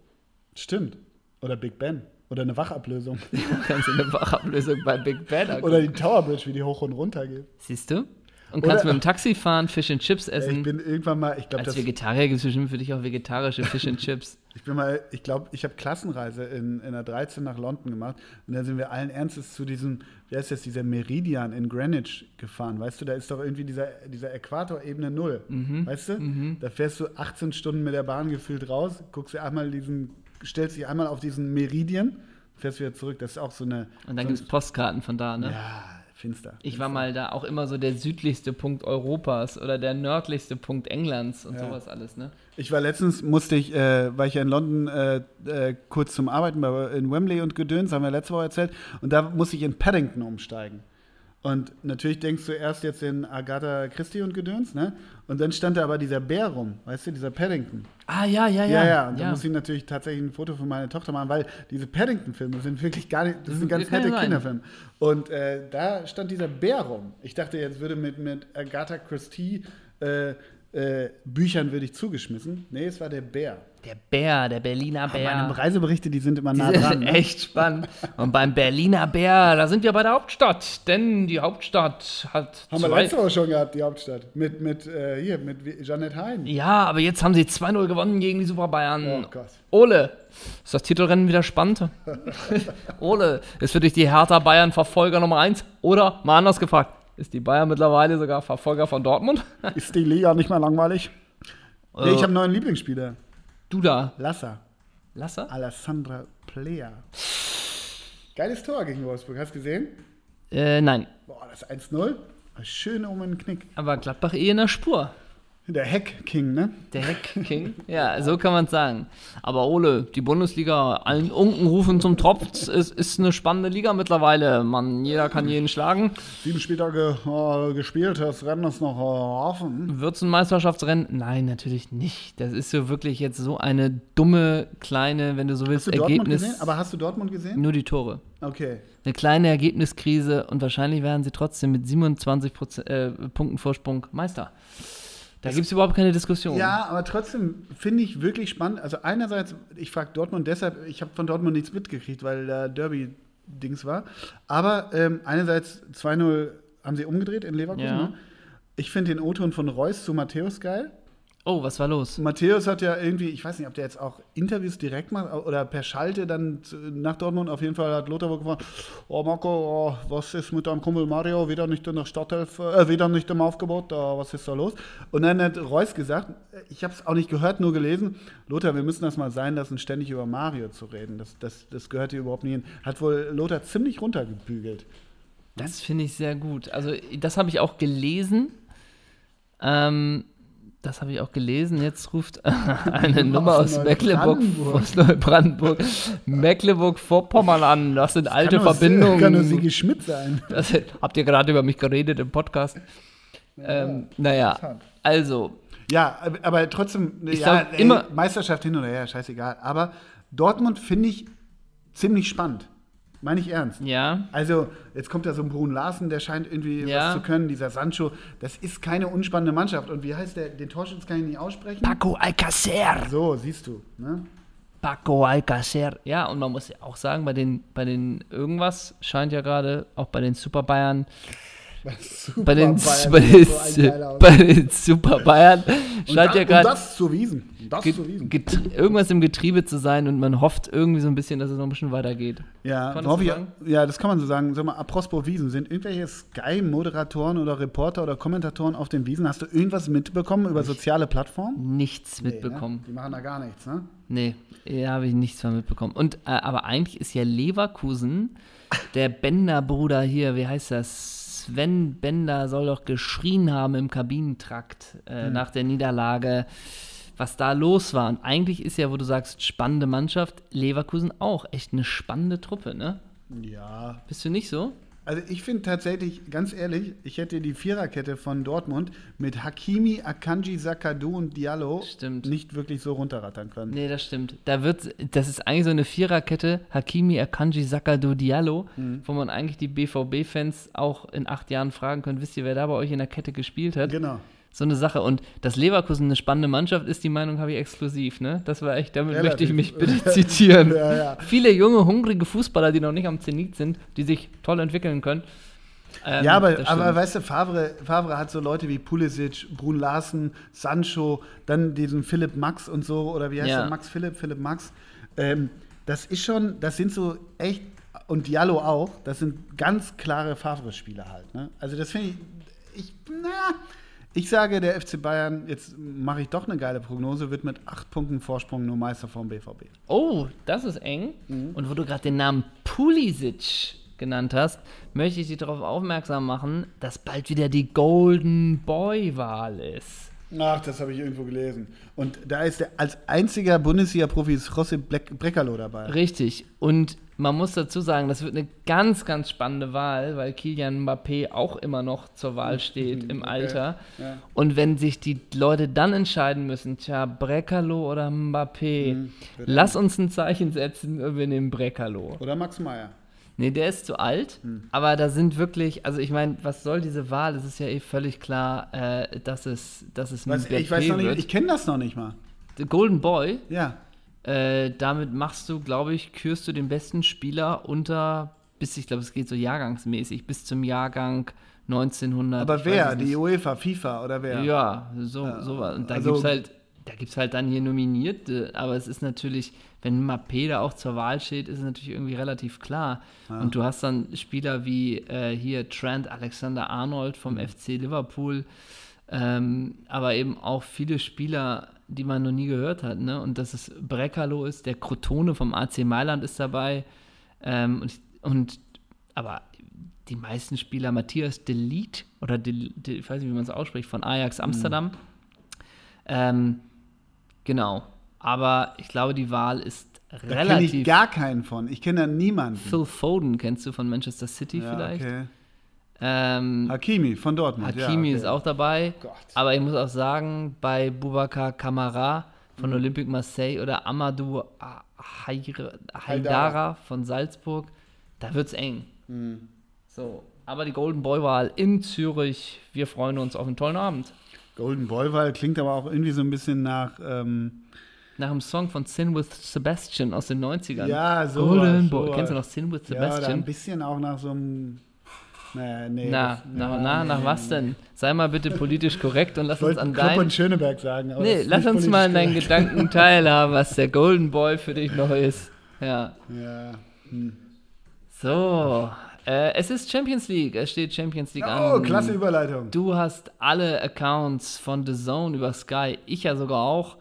stimmt. Oder Big Ben. Oder eine Wachablösung. kannst du eine Wachablösung bei Big Ben angucken. Oder die Tower Bridge, wie die hoch und runter geht. Siehst du? Und kannst Oder- mit dem Taxi fahren, Fish and Chips essen. ich bin irgendwann mal, ich glaube, Als das. Vegetarier gibt es bestimmt für dich auch vegetarische Fish and Chips. Ich bin mal, ich glaube, ich habe Klassenreise in, in der 13 nach London gemacht und da sind wir allen Ernstes zu diesem, wie heißt das, dieser Meridian in Greenwich gefahren. Weißt du, da ist doch irgendwie dieser, dieser Äquator Ebene Null. Mhm. Weißt du? Da fährst du 18 Stunden mit der Bahn gefühlt raus, guckst dir einmal diesen, stellst dich einmal auf diesen Meridian, fährst wieder zurück. Das ist auch so eine. Und dann so gibt es Postkarten von da, ne? ja, finster. Ich war mal da auch immer so der südlichste Punkt Europas oder der nördlichste Punkt Englands und Ja. sowas alles, ne? Ich war letztens, musste ich, äh, war ich ja in London äh, äh, kurz zum Arbeiten bei, in Wembley und Gedöns, haben wir letzte Woche erzählt, und da musste ich in Paddington umsteigen. Und natürlich denkst du erst jetzt in Agatha Christie und Gedöns, ne? Und dann stand da aber dieser Bär rum, weißt du, dieser Paddington. Ah, ja, ja, Ja, ja. ja, und da muss ich natürlich tatsächlich ein Foto von meiner Tochter machen, weil diese Paddington-Filme sind wirklich gar nicht, das sind ganz nette sein. Kinderfilme. Und äh, da stand dieser Bär rum. Ich dachte, jetzt würde mit, mit Agatha Christie äh, äh, Büchern würde ich zugeschmissen. Nee, es war der Bär. Der Bär, der Berliner Meine Bär. Reiseberichte, die sind immer Die nah sind dran. Ne? echt spannend. Und beim Berliner Bär, da sind wir bei der Hauptstadt. Denn die Hauptstadt hat Haben wir letzte Woche schon gehabt, die Hauptstadt. Mit, mit äh, hier, mit Janet Hein. Ja, aber jetzt haben sie 2-0 gewonnen gegen die Super Bayern. Oh Gott. Ole, ist das Titelrennen wieder spannend? Ole, ist für dich die Hertha Bayern Verfolger Nummer 1? Oder, mal anders gefragt, ist die Bayern mittlerweile sogar Verfolger von Dortmund? Ist die Liga nicht mehr langweilig? Nee, Äh, ich habe einen neuen Lieblingsspieler. Du da, Lasser. Lasse? Alessandra Plea. Geiles Tor gegen Wolfsburg. Hast du gesehen? Äh, nein, Boah, das 1-0. Schön um den Knick. aber Gladbach eh in der Spur. Der Heck-King, ne? Der Heck-King. ja, so kann man es sagen. Aber Ole, die Bundesliga, allen Unken rufen zum Tropf, es ist, ist eine spannende Liga mittlerweile. Man, jeder kann jeden schlagen. Sieben Spieltage äh, gespielt, das Rennen ist noch äh, offen. Wird es ein Meisterschaftsrennen? Nein, natürlich nicht. Das ist so wirklich jetzt so eine dumme, kleine, wenn du so willst, Hast du Dortmund Ergebnis. gesehen? Aber hast du Dortmund gesehen? Nur die Tore. Okay. Eine kleine Ergebniskrise und wahrscheinlich werden sie trotzdem mit 27 Proze- äh, Punkten Vorsprung Meister. Da gibt es überhaupt keine Diskussion. Ja, aber trotzdem finde ich wirklich spannend. Also einerseits, ich frage Dortmund deshalb, ich habe von Dortmund nichts mitgekriegt, weil da Derby-Dings war. Aber ähm, einerseits 2-0 haben sie umgedreht in Leverkusen. Ja. Ne? Ich finde den O-Ton von Reus zu Matthäus geil. Oh, was war los? Matthäus hat ja irgendwie, ich weiß nicht, ob der jetzt auch Interviews direkt macht oder per Schalte dann nach Dortmund. Auf jeden Fall hat Lothar wohl gefragt, oh Marco, oh, was ist mit deinem Kumpel Mario? Wieder nicht in der Startelf, äh, wieder nicht im Aufgebot, äh, was ist da los? Und dann hat Reus gesagt, ich habe es auch nicht gehört, nur gelesen, Lothar, wir müssen das mal sein lassen, ständig über Mario zu reden. Das, das, das gehört hier überhaupt nicht hin. Hat wohl Lothar ziemlich runtergebügelt. Das finde ich sehr gut. Also, das habe ich auch gelesen. Ähm, das habe ich auch gelesen. Jetzt ruft eine Nummer aus aus Mecklenburg, Neubrandenburg. aus Neubrandenburg, Mecklenburg-Vorpommern an. Das sind alte Kann Verbindungen. Kann nur Sigi Schmidt sein. Das, habt ihr gerade über mich geredet im Podcast? Ähm, naja, also, Ja, aber- trotzdem, Ich ja, ey, immer- Meisterschaft hin oder her, scheißegal. Aber Dortmund finde ich ziemlich spannend. Meine ich ernst. ja. Also, jetzt kommt da so ein Brun Larsen, der scheint irgendwie Ja. was zu können. Dieser Sancho, das ist keine unspannende Mannschaft. Und wie heißt der? Den Torschütz kann ich nicht aussprechen. Paco Alcacer. So, siehst du. Ne? Paco Alcacer. Ja, und man muss ja auch sagen, bei den, bei den irgendwas scheint ja gerade, auch bei den Super Bayern, bei den, bei, das den, so bei den Super Bayern scheint da, ja gerade das zu Wiesen. Das ge- zu Wiesen. irgendwas im Getriebe zu sein und man hofft irgendwie so ein bisschen, dass es noch ein bisschen weitergeht. Ja, Kann hoffe das ich, ja, das kann man so sagen. Sag mal, apropos Wiesen, sind irgendwelche Sky-Moderatoren oder Reporter oder Kommentatoren auf den Wiesen? Hast du irgendwas mitbekommen über soziale Plattformen? Nichts Nee, mitbekommen. Ne? Die machen da gar nichts, ne? Nee, ja, habe ich nichts von mitbekommen. Und, äh, aber eigentlich ist ja Leverkusen, der Bender-Bruder hier, wie heißt das? Sven Bender soll doch geschrien haben im Kabinentrakt äh, nach der Niederlage, was da los war. Und eigentlich ist ja, wo du sagst, spannende Mannschaft, Leverkusen auch echt eine spannende Truppe, ne? Ja. Bist du nicht so? Also ich finde tatsächlich, ganz ehrlich, ich hätte die Viererkette von Dortmund mit Hakimi, Akanji, Sakadu und Diallo Stimmt. nicht wirklich so runterrattern können. Nee, das stimmt. Da wird, das ist eigentlich so eine Viererkette, Hakimi, Akanji, Sakado, Diallo, wo man eigentlich die BVB-Fans auch in acht Jahren fragen könnte, wisst ihr, wer da bei euch in der Kette gespielt hat? Genau. So eine Sache. Und dass Leverkusen eine spannende Mannschaft ist, die Meinung habe ich exklusiv, ne? Das war echt, damit möchte ich mich Relativ. bitte zitieren. Ja, ja. Viele junge, hungrige Fußballer, die noch nicht am Zenit sind, die sich toll entwickeln können. Ähm, Ja, aber, aber weißt du, Favre, Favre hat so Leute wie Pulisic, Brun Larsen, Sancho, dann diesen Philipp Max und so, oder wie heißt Ja. der? Max Philipp, Philipp Max. Ähm, das ist schon, das sind so echt, und Diallo auch, das sind ganz klare Favre-Spieler halt. Ne? Also das finde ich, ich, na, ich sage, der FC Bayern, jetzt mache ich doch eine geile Prognose, wird mit acht Punkten Vorsprung nur Meister vom BVB. Oh, das ist eng. Mhm. Und wo du gerade den Namen Pulisic genannt hast, möchte ich dich darauf aufmerksam machen, dass bald wieder die Golden Boy-Wahl ist. Ach, das habe ich irgendwo gelesen. Und da ist der als einziger Bundesliga-Profi ist José Breckerlo dabei. Richtig. Und man muss dazu sagen, das wird eine ganz, ganz spannende Wahl, weil Kilian Mbappé auch immer noch zur Wahl steht im Okay. Alter. Ja. Und wenn sich die Leute dann entscheiden müssen, tja, Breckerlo oder Mbappé, Mhm. lass uns ein Zeichen setzen und wir nehmen Breckerlo. Oder Max Meyer. Nee, der ist zu alt, Hm. aber da sind wirklich, also ich meine, was soll diese Wahl? Es ist ja eh völlig klar, äh, dass es, dass es Weiß, Mbappé ich weiß noch nicht, wird. ich kenne das noch nicht mal. The Golden Boy, Ja. Äh, damit machst du, glaube ich, kürst du den besten Spieler unter, bis, ich glaube, es geht so jahrgangsmäßig, bis zum Jahrgang 1900. Aber wer? es Die. UEFA, FIFA oder wer? Ja, so, Ja, sowas. Und da also- gibt's halt, da gibt's halt dann hier Nominierte, aber es ist natürlich, wenn Mappé da auch zur Wahl steht, ist es natürlich irgendwie relativ klar. Und du hast dann Spieler wie äh, hier Trent Alexander-Arnold vom Mhm. FC Liverpool, ähm, aber eben auch viele Spieler, die man noch nie gehört hat, ne? Und dass es Brecalo ist, der Crotone vom AC Mailand ist dabei. Ähm, und, und aber die meisten Spieler, Matthias Delit oder Del, Del, ich weiß nicht, wie man es ausspricht, von Ajax Amsterdam. Ähm, genau. Aber ich glaube, die Wahl ist Da kenne relativ. ich gar keinen von. Ich kenne da niemanden. Phil Foden kennst du von Manchester City ja, vielleicht. okay. Ähm, Hakimi von Dortmund. Hakimi ja, okay. ist auch dabei. Gott. Aber ich muss auch sagen, bei Boubacar Kamara Mhm. von Olympique Marseille oder Amadou Haidara von Salzburg, da wird's eng. Mhm. So, aber die Golden Boy Wahl in Zürich, wir freuen uns auf einen tollen Abend. Golden Boy Wahl klingt aber auch irgendwie so ein bisschen nach. Ähm, Nach einem Song von Sin with Sebastian aus den 90ern. ja, so. Golden Boy. Kennst du noch Sin with Ja, oder ein Sebastian? bisschen auch nach so einem. Naja, nee. na, das- na, na, nee, nach nee, was nee. denn? Sei mal bitte politisch korrekt und lass uns an Krupp dein. und Schöneberg sagen. Aber Nee, lass uns mal an deinen Gedanken teilhaben, was der Golden Boy für dich noch ist. Ja. Ja. Hm. So, äh, es ist Champions League. Es steht Champions League an. Oh, klasse Überleitung. Du hast alle Accounts von The Zone über Sky, ich ja sogar auch.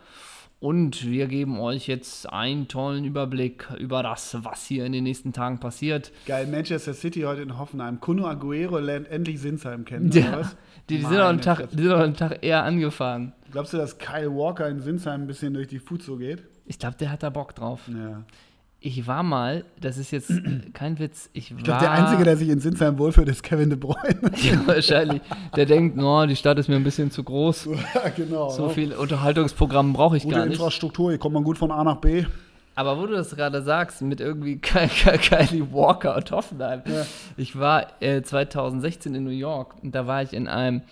Und wir geben euch jetzt einen tollen Überblick über das, was hier in den nächsten Tagen passiert. Geil, Manchester City heute in Hoffenheim. Kuno Aguero lernt endlich Sinsheim kennen. Ja, die, die, sind einen Meine Tag, die sind auch einen Tag eher angefahren. Glaubst du, dass Kyle Walker in Sinsheim ein bisschen durch die Fuzo geht? Ich glaube, der hat da Bock drauf. Ja. Ich war mal, das ist jetzt kein Witz, ich war. Ich glaube, der Einzige, der sich in Sinsheim wohlfühlt, ist Kevin De Bruyne. ja, wahrscheinlich. Der denkt, no, die Stadt ist mir ein bisschen zu groß. ja, genau. So viel Unterhaltungsprogramm brauche ich Gute gar nicht. Infrastruktur, hier kommt man gut von A nach B. Aber wo du das gerade sagst, mit irgendwie Ky Ky Kylie Walker und Hoffenheim. Ja. Ich war äh, 2016 in New York und da war ich in einem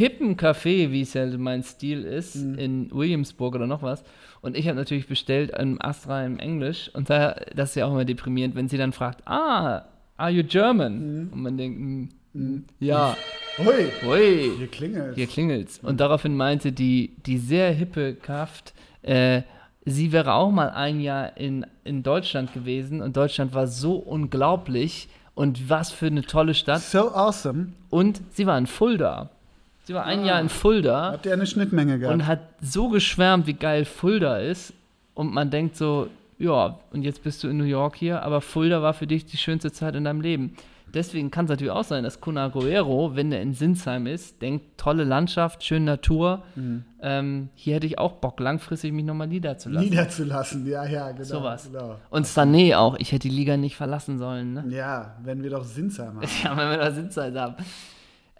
hippen Café, wie es ja mein Stil ist, Mhm. in Williamsburg oder noch was. Und ich habe natürlich bestellt im Astra im Englisch. Und da, das ist ja auch immer deprimierend, wenn sie dann fragt, ah, are you German? Mhm. Und man denkt, mm, mm, ja, Hui, hui. hier klingelt. Hier klingelt's. Und daraufhin meinte die, die sehr hippe Kraft, äh, sie wäre auch mal ein Jahr in, in Deutschland gewesen und Deutschland war so unglaublich und was für eine tolle Stadt. So awesome. Und sie war in Fulda. Sie war ein Jahr in Fulda Habt ihr eine Schnittmenge gehabt? und hat so geschwärmt, wie geil Fulda ist. Und man denkt so, ja, und jetzt bist du in New York hier, aber Fulda war für dich die schönste Zeit in deinem Leben. Deswegen kann es natürlich auch sein, dass Kun Aguero, wenn er in Sinsheim ist, denkt, tolle Landschaft, schöne Natur. Mhm. Ähm, hier hätte ich auch Bock, langfristig mich nochmal niederzulassen. Niederzulassen, ja, ja, genau. Sowas. Genau. Und Sané auch. Ich hätte die Liga nicht verlassen sollen. Ne? Ja, wenn wir doch Sinsheim haben. Ja, wenn wir da Sitzheit haben.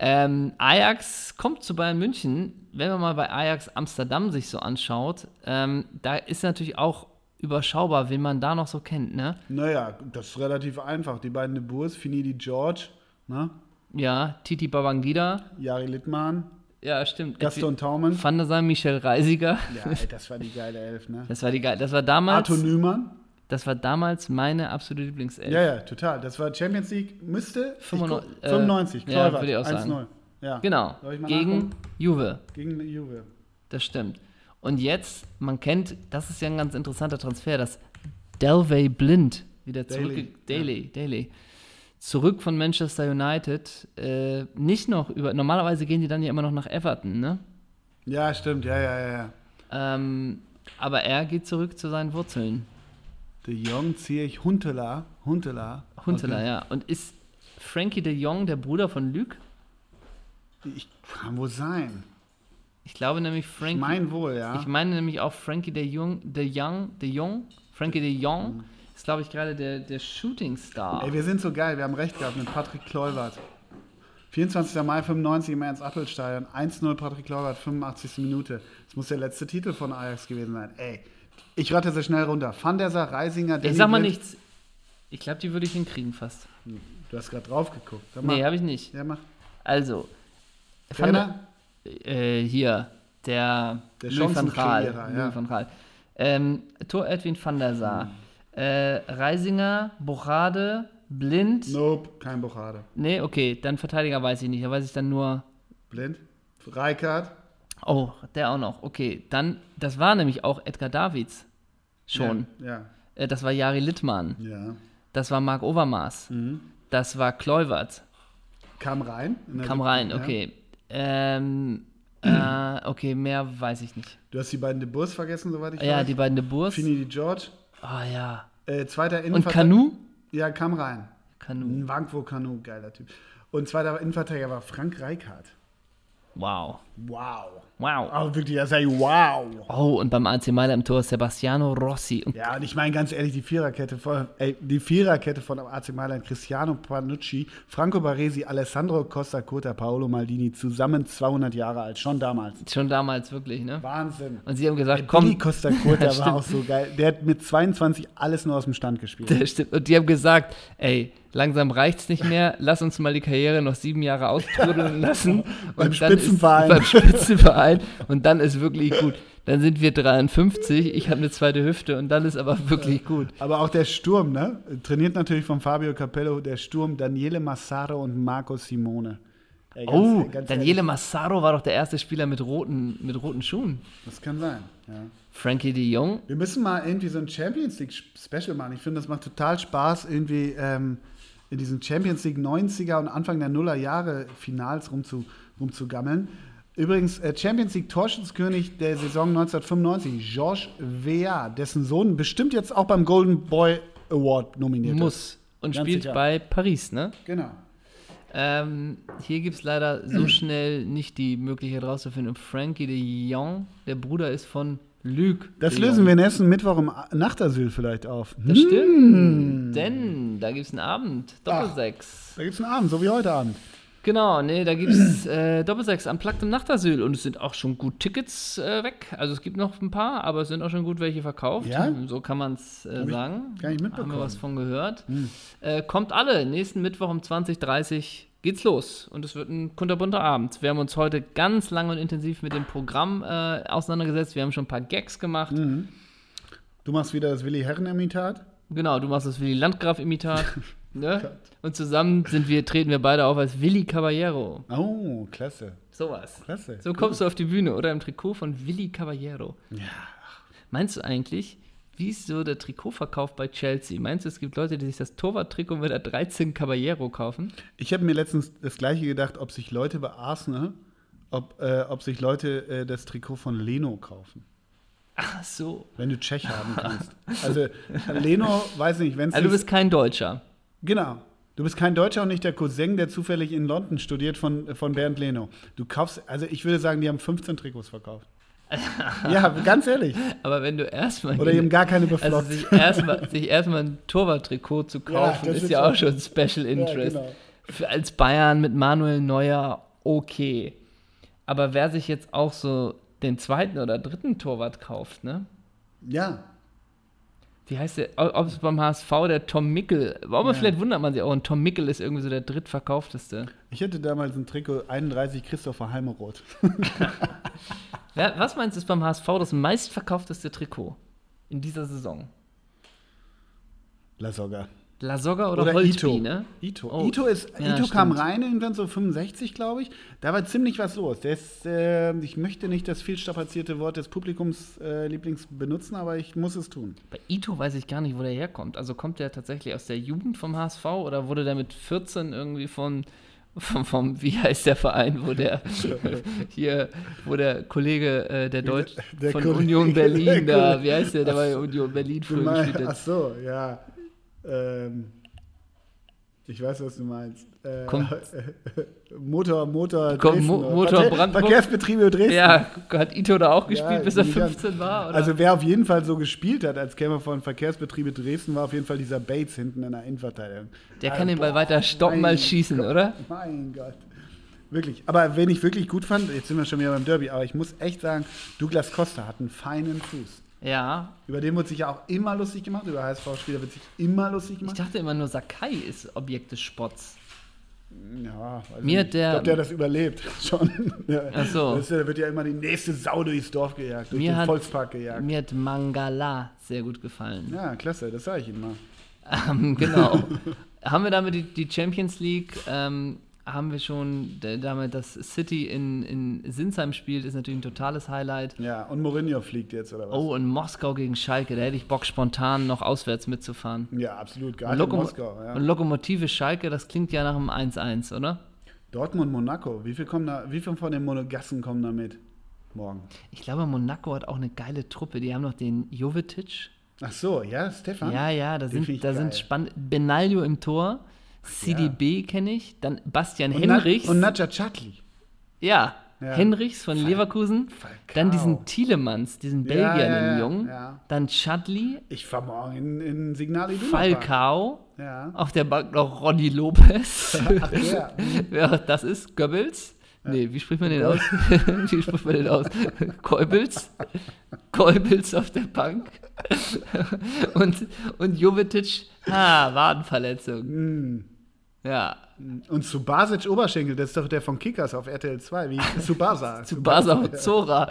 Ähm, Ajax kommt zu Bayern München. Wenn man mal bei Ajax Amsterdam sich so anschaut, ähm, da ist natürlich auch überschaubar, wen man da noch so kennt, ne? Naja, das ist relativ einfach. Die beiden De Boers, Finidi George, ne? Ja, Titi Babangida. Jari Littmann, Ja, stimmt. Gaston Taumann. Van der Sar, Michel Reisiger. Ja, ey, das war die geile Elf, ne? Das war die geil. Das war damals, Arthur Nümann. Das war damals meine absolute Lieblingself. Ja, ja, total. Das war Champions League, müsste ich 95, guck- 95, äh, ja, Kluivert, würde ich auch sagen. 1-0. Ja. Genau. Ich Gegen nachgucken? Juve. Gegen Juve. Das stimmt. Und jetzt, man kennt, das ist ja ein ganz interessanter Transfer, dass Delvey Blind wieder zurück. Daly, Daily, Daily. Zurück von Manchester United. Äh, nicht noch über. Normalerweise gehen die dann ja immer noch nach Everton, ne? Ja, stimmt, ja, ja, ja, ja. Ähm, aber er geht zurück zu seinen Wurzeln. De Jong ziehe ich Huntela. Huntela. Huntela, Okay. ja. Und ist Frankie de Jong der Bruder von Luc? Ich, kann wohl sein. Ich glaube nämlich Frankie. Ich meine wohl, ja. Ich meine nämlich auch Frankie de Jong, de Young, de Jong, Frankie de Jong ist, glaube ich, gerade der, der Shooting Star. Ey, wir sind so geil, wir haben recht gehabt mit Patrick Kluivert. 24. Mai 95 im Ernst-Appel-Stadion, 1-0 Patrick Kluivert, 85. Minute. Das muss der letzte Titel von Ajax gewesen sein. Ey, ich rate sehr schnell runter. Van der Sar, Reisinger, ich Danny sag mal Blind. nichts. Ich glaube, die würde ich hinkriegen fast. Du hast gerade drauf geguckt. Sag mal. Nee, habe ich nicht. Ja, mach. Also, Van der, äh, hier, der, Der Louis van. Chancenkreierer, ja. Louis van Gaal. Ähm, Tor Edwin van der Sar. Äh, Reisinger, Bochade, Blind. Nope, kein Buchade. Nee, okay, dann Verteidiger weiß ich nicht. Da weiß ich dann nur. Blind? Reikard? Oh, der auch noch. Okay, dann, das war nämlich auch Edgar Davids. Schon. Ja, Äh, das war Jari Littmann. ja. ja. Das war Marc Overmars. Mhm. Das war Kluivert. Kam rein. Kam rein, ja. okay. Ähm, äh, okay, mehr weiß ich nicht. Du hast die beiden De Boers vergessen, soweit ich Ja, weiß. die beiden de Boers. Fini die George. Ah ja. Äh, zweiter Und Innenverteidiger. Kanu? Ja, kam rein. Kanu. Wankwo Kanu, geiler Typ. Und zweiter Innenverteidiger war Frank Reichardt. Wow. Wow. Wow. Aber wirklich, er sei wow. Oh, und beim AC Mailand im Tor Sebastiano Rossi. Und Ja, und ich meine ganz ehrlich, die Viererkette von, ey, die Viererkette von AC Mailand, Cristiano Panucci, Franco Baresi, Alessandro Costa Cota, Paolo Maldini, zusammen 200 Jahre alt, schon damals. schon damals wirklich, ne? Wahnsinn. Und sie haben gesagt, Billy komm, Costa Cota war auch so geil. Der hat mit 22 alles nur aus dem Stand gespielt. Das stimmt. Und die haben gesagt, ey, langsam reicht's nicht mehr, lass uns mal die Karriere noch sieben Jahre austrudeln lassen. Beim Und dann ist- Spitzenverein. Beim Spitzenverein. Und dann ist wirklich gut. Dann sind wir 53, ich habe eine zweite Hüfte und dann ist aber wirklich gut. Aber auch der Sturm, ne? Trainiert natürlich von Fabio Capello, der Sturm, Daniele Massaro und Marco Simone. Ey, ganz- Oh, ganz Daniele Massaro war doch der erste Spieler mit roten, mit roten Schuhen. Das kann sein, ja. Frankie de Jong. Wir müssen mal irgendwie so ein Champions League Special machen. Ich finde, das macht total Spaß, irgendwie ähm, in diesen Champions League 90er und Anfang der Nuller Jahre Finals rumzu, rumzugammeln. Übrigens, äh, Champions League Torschützkönig der Saison 1995, Georges Weah, dessen Sohn bestimmt jetzt auch beim Golden Boy Award nominiert ist. Muss. Und Ganz spielt sicher. bei Paris, ne? Genau. Ähm, hier gibt es leider so schnell nicht die Möglichkeit rauszufinden. Frankie de Jong, der Bruder ist von Luc. Das lösen wir in Essen Mittwoch im Nachtasyl vielleicht auf. Das Hm, stimmt. Denn da gibt es einen Abend. Doppelsechs. Da gibt es einen Abend, so wie heute Abend. Genau, nee, da gibt es äh, Doppelsechs am Plagt im Nachtasyl und es sind auch schon gut Tickets äh, weg. Also es gibt noch ein paar, aber es sind auch schon gut welche verkauft. Ja? So kann man es äh, sagen. gar nicht Haben mitbekommen. wir was von gehört. Hm. Äh, kommt alle. Nächsten Mittwoch um 20.30 geht's los. Und es wird ein kunterbunter Abend. Wir haben uns heute ganz lang und intensiv mit dem Programm äh, auseinandergesetzt. Wir haben schon ein paar Gags gemacht. Hm. Du machst wieder das Willi Herren-Imitat. Genau, du machst das Willi Landgraf-Imitat. ne? Und zusammen sind wir, treten wir beide auf als Willi Caballero. Oh, klasse. Sowas. Klasse. So kommst du auf die Bühne oder im Trikot von Willi Caballero. Ja. Meinst du eigentlich, wie ist so der Trikotverkauf bei Chelsea? Meinst du, es gibt Leute, die sich das Torwart-Trikot mit der 13 Caballero kaufen? Ich habe mir letztens das gleiche gedacht, ob sich Leute bei Arsenal, ob, äh, ob sich Leute äh, das Trikot von Leno kaufen. Ach so. Wenn du Tschech haben kannst. Also Leno, weiß nicht, wenn es Also du bist kein Deutscher. Genau. Du bist kein Deutscher und nicht der Cousin, der zufällig in London studiert von, von Bernd Leno. Du kaufst, also ich würde sagen, die haben 15 Trikots verkauft. ja, ganz ehrlich. Aber wenn du erstmal. Oder eben gar keine Also beflockt. sich erstmal sich erstmal ein Torwart-Trikot zu kaufen, das ist ja auch schon Special Interest. genau. Für, als Bayern mit Manuel Neuer okay. Aber wer sich jetzt auch so den zweiten oder dritten Torwart kauft, ne? Ja, Wie heißt der? Ob es beim HSV der Tom Mickel, aber Ja. vielleicht wundert man sich auch, und Tom Mickel ist irgendwie so der drittverkaufteste. ich hätte damals ein Trikot 31 Christopher Heimeroth. Was meinst du, ist beim HSV das meistverkaufteste Trikot in dieser Saison? La Soga. La Soga oder, Oder Holtby, Ito. ne? Ito. Oh, Ito, ist, ja, Ito kam stimmt. rein irgendwann so 65, glaube ich. Da war ziemlich was los. Ist, äh, ich möchte nicht das viel strapazierte Wort des Publikums äh, Lieblings benutzen, aber ich muss es tun. Bei Ito weiß ich gar nicht, wo der herkommt. Also kommt der tatsächlich aus der Jugend vom HSV oder wurde der mit 14 irgendwie von vom, vom wie heißt der Verein, wo der hier, wo der Kollege äh, der Deutsch der von Kollege- Union Berlin da, wie heißt der, der Ach bei. Union Berlin früher gespielt Ach hat. so, ja. Ähm, Ich weiß, was du meinst. Äh, Motor, Motor, Kommt Dresden, Mo-? Motor Brandenburg? Verkehrsbetriebe Dresden. Ja, hat Ito da auch gespielt, Ja, bis er die ganz- 15 war? Oder? Also wer auf jeden Fall so gespielt hat, als käme er von Verkehrsbetriebe Dresden, war auf jeden Fall dieser Bates hinten in der Innenverteidigung. der Also, kann den Ball boah, weiter stoppen als schießen, Gott, oder? Mein Gott. Wirklich. Aber wen ich wirklich gut fand, jetzt sind wir schon wieder beim Derby, aber ich muss echt sagen, Douglas Costa hat einen feinen Fuß. Ja. Über den wird sich ja auch immer lustig gemacht, über HSV-Spieler wird sich immer lustig Ich gemacht. dachte immer nur, Sakai ist Objekt des Spotts. Ja, weiß Mir ich der- Ich glaube, der hat das überlebt. Schon. Ach so. Das da wird ja immer die nächste Sau durchs Dorf gejagt, durch Mir den hat- Volkspark gejagt. Mir hat Mangala sehr gut gefallen. Ja, klasse, das sage ich mal. Ähm, genau. haben wir damit die, die Champions League, ähm, haben wir schon damit, dass City in, in Sinsheim spielt, ist natürlich ein totales Highlight. Ja, und Mourinho fliegt jetzt, oder was? Oh, in Moskau gegen Schalke, da hätte ich Bock, spontan noch auswärts mitzufahren. Ja, absolut, Und, in Lokom Moskau. Ja. und Lokomotive Schalke, das klingt ja nach einem 1-1, oder? Dortmund, Monaco, wie viel, kommen da, wie viel von den Monegassen kommen da mit? Morgen. Ich glaube, Monaco hat auch eine geile Truppe. Die haben noch den Jovetic. Ach so, ja, Stefan? Ja, ja, da Den sind, da sind geil. spannend. Benaglio im Tor. CDB kenne ich. Dann Bastian Und, Na, Henrichs. und Nadja Chatli. ja, Ja. Henrichs von Leverkusen. Falcao. Dann diesen Thielemanns, diesen Ja, Belgier, ja, den ja, Jungen. ja. Dann Chadli, Ich fahr morgen in, in Signal Iduna. Falcao. Ja. Auf der Bank noch Ronny Lopez. Ach, ja. Wer das ist? Goebbels? Nee, wie spricht man den aus? wie spricht man den aus? Kolbels? Kolbels auf der Bank. und, und Jovetic, ah, Wadenverletzung. Hm. Ja, Und Subasic Oberschenkel, das ist doch der von Kickers auf RTL 2, wie Subasa. zu Basa und Zora.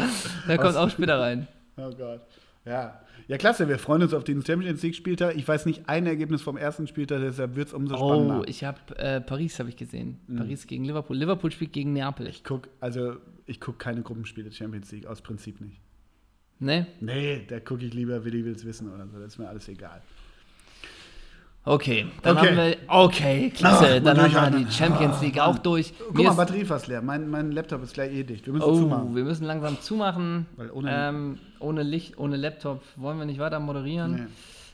Der kommt auch später rein. Oh Gott. Ja. Ja, klasse, wir freuen uns auf den Champions League-Spieltag. Ich weiß nicht ein Ergebnis vom ersten Spieltag, deshalb wird es umso spannender. Oh, ich habe äh, Paris habe ich gesehen. Paris gegen Liverpool. Liverpool spielt gegen Neapel. Ich guck, also ich gucke keine Gruppenspiele Champions League, aus Prinzip nicht. Ne? Nee, da gucke ich lieber Willi will's wissen oder so, das ist mir alles egal. Okay, dann Okay. haben wir. Okay, klasse. Ah, dann haben wir die Champions League auch durch. Guck Mir mal, Batterie fast leer. Mein, mein Laptop ist gleich eh dicht. Wir müssen Oh, zumachen. wir müssen langsam zumachen. Weil ohne- ähm, ohne Licht, ohne Laptop wollen wir nicht weiter moderieren. Nee.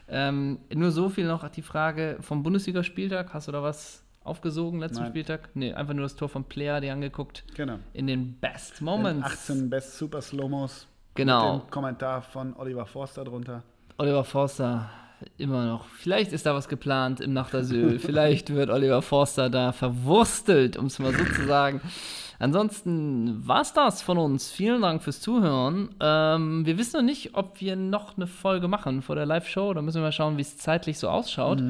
Ähm, nur so viel noch die Frage vom Bundesligaspieltag. Hast du da was aufgesogen letzten Nein. Spieltag? Nee, einfach nur das Tor von Player, die angeguckt. Genau. In den Best Moments. 18 Best Super Slow-Mos. Genau. Mit dem Kommentar von Oliver Forster drunter. Oliver Forster immer noch. Vielleicht ist da was geplant im Nachtasyl. Vielleicht wird Oliver Forster da verwurstelt, um es mal so zu sagen. Ansonsten war's das von uns. Vielen Dank fürs Zuhören. Ähm, wir wissen noch nicht, ob wir noch eine Folge machen vor der Live-Show. Da müssen wir mal schauen, wie es zeitlich so ausschaut.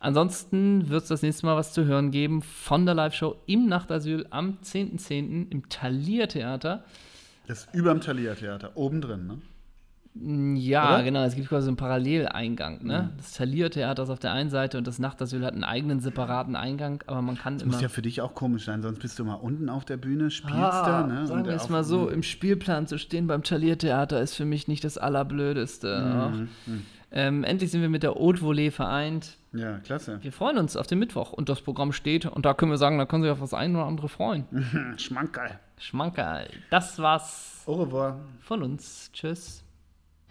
Ansonsten wird es das nächste Mal was zu hören geben von der Live-Show im Nachtasyl am 10.10. im Thalia-Theater. Das ist überm Thalia-Theater, oben drin, ne? Mm, Ja, Oder? genau. Es gibt quasi so einen Paralleleingang. Ne? Das Thalia-Theater ist auf der einen Seite und das Nachtasyl hat einen eigenen separaten Eingang, aber man kann immer. Muss ja für dich auch komisch sein, sonst bist du mal unten auf der Bühne, spielst Ah, da, ne? sagen wir es mal so, im Spielplan zu stehen beim Thalia-Theater ist für mich nicht das Allerblödeste. Mhm, Ähm, endlich sind wir mit der Haute Volée vereint. Ja, klasse. Wir freuen uns auf den Mittwoch und das Programm steht und da können wir sagen, da können sich auf das ein oder andere freuen. Hm, Schmankerl. Schmankerl. Das war's Au revoir. von uns. Tschüss.